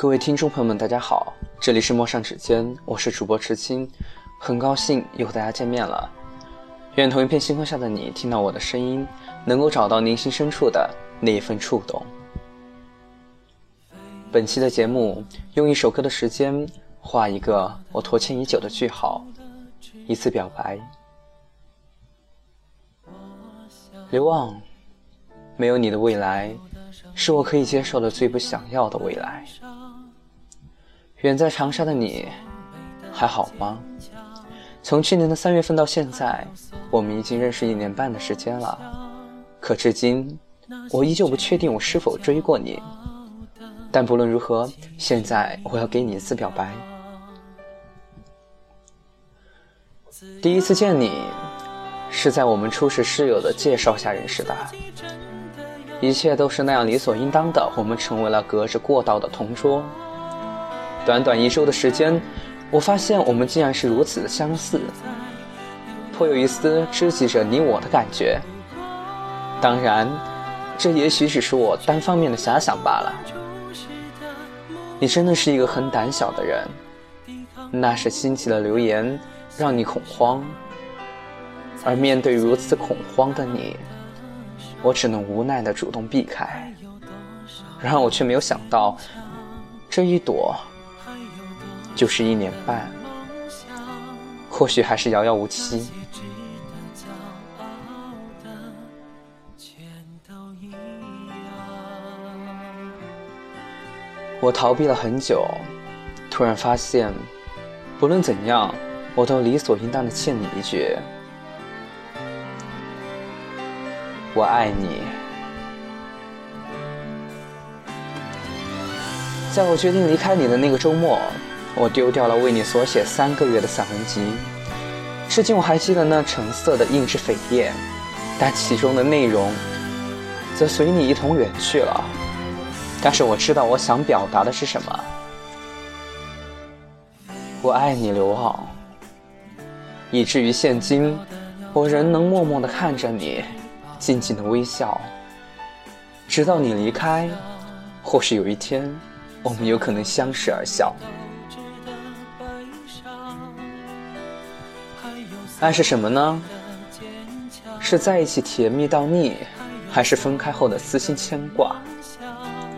各位听众朋友们，大家好，这里是陌上指尖，我是主播池青，很高兴又和大家见面了。愿同一片星空下的你，听到我的声音，能够找到内心深处的那一份触动。本期的节目，用一首歌的时间，画一个我拖欠已久的句号，一次表白。刘望，没有你的未来，是我可以接受的最不想要的未来。远在长沙的你，还好吗？从去年的三月份到现在，我们已经认识一年半的时间了。可至今，我依旧不确定我是否追过你。但不论如何，现在我要给你一次表白。第一次见你，是在我们初识室友的介绍下认识的。一切都是那样理所应当的，我们成为了隔着过道的同桌。短短一周的时间，我发现我们竟然是如此的相似，颇有一丝知己者你我的感觉。当然，这也许只是我单方面的遐想罢了。你真的是一个很胆小的人，那是新奇的留言让你恐慌，而面对如此恐慌的你，我只能无奈的主动避开。然而我却没有想到，这一躲。就是一年半，或许还是遥遥无期。我逃避了很久，突然发现，不论怎样，我都理所应当的欠你一句：我爱你。在我决定离开你的那个周末。我丢掉了为你所写三个月的散文集，至今我还记得那橙色的硬质扉页，但其中的内容则随你一同远去了。但是我知道我想表达的是什么。我爱你，刘傲，以至于现今，我仍能默默地看着你，静静的微笑，直到你离开。或许有一天，我们有可能相视而笑。爱是什么呢？是在一起甜蜜到腻，还是分开后的撕心牵挂？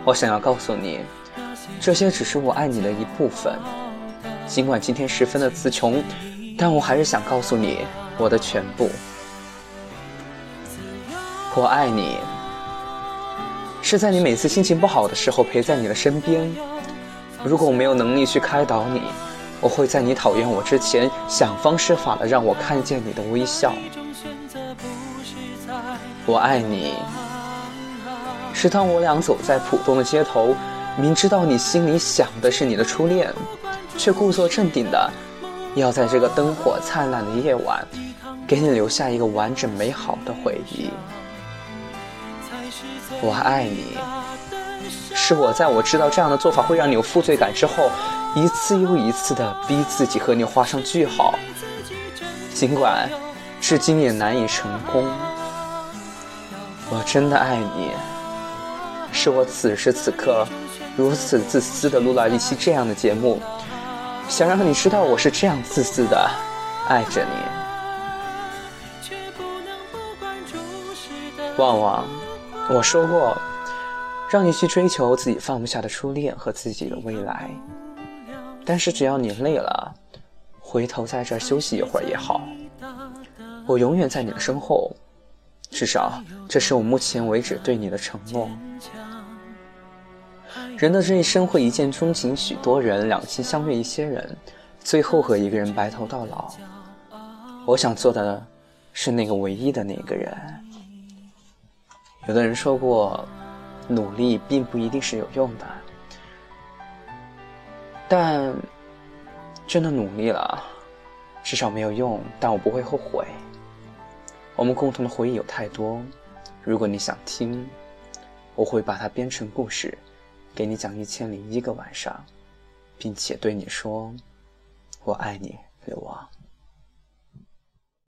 我想要告诉你，这些只是我爱你的一部分。尽管今天十分的词穷，但我还是想告诉你我的全部。我爱你，是在你每次心情不好的时候陪在你的身边。如果我没有能力去开导你。我会在你讨厌我之前，想方设法的让我看见你的微笑。我爱你，是当我俩走在普通的街头，明知道你心里想的是你的初恋，却故作镇定的要在这个灯火灿烂的夜晚，给你留下一个完整美好的回忆。我爱你，是我在我知道这样的做法会让你有负罪感之后。一次又一次的逼自己和你画上句号，尽管至今也难以成功。我真的爱你，是我此时此刻如此自私的录了一期这样的节目，想让你知道我是这样自私的爱着你。旺旺，我说过，让你去追求自己放不下的初恋和自己的未来。但是只要你累了，回头在这休息一会儿也好。我永远在你的身后，至少这是我目前为止对你的承诺。人的这一生会一见钟情许多人，两情相悦一些人，最后和一个人白头到老。我想做的，是那个唯一的那个人。有的人说过，努力并不一定是有用的。但真的努力了，至少没有用。但我不会后悔。我们共同的回忆有太多，如果你想听，我会把它编成故事，给你讲一千零一个晚上，并且对你说：“我爱你，刘王。”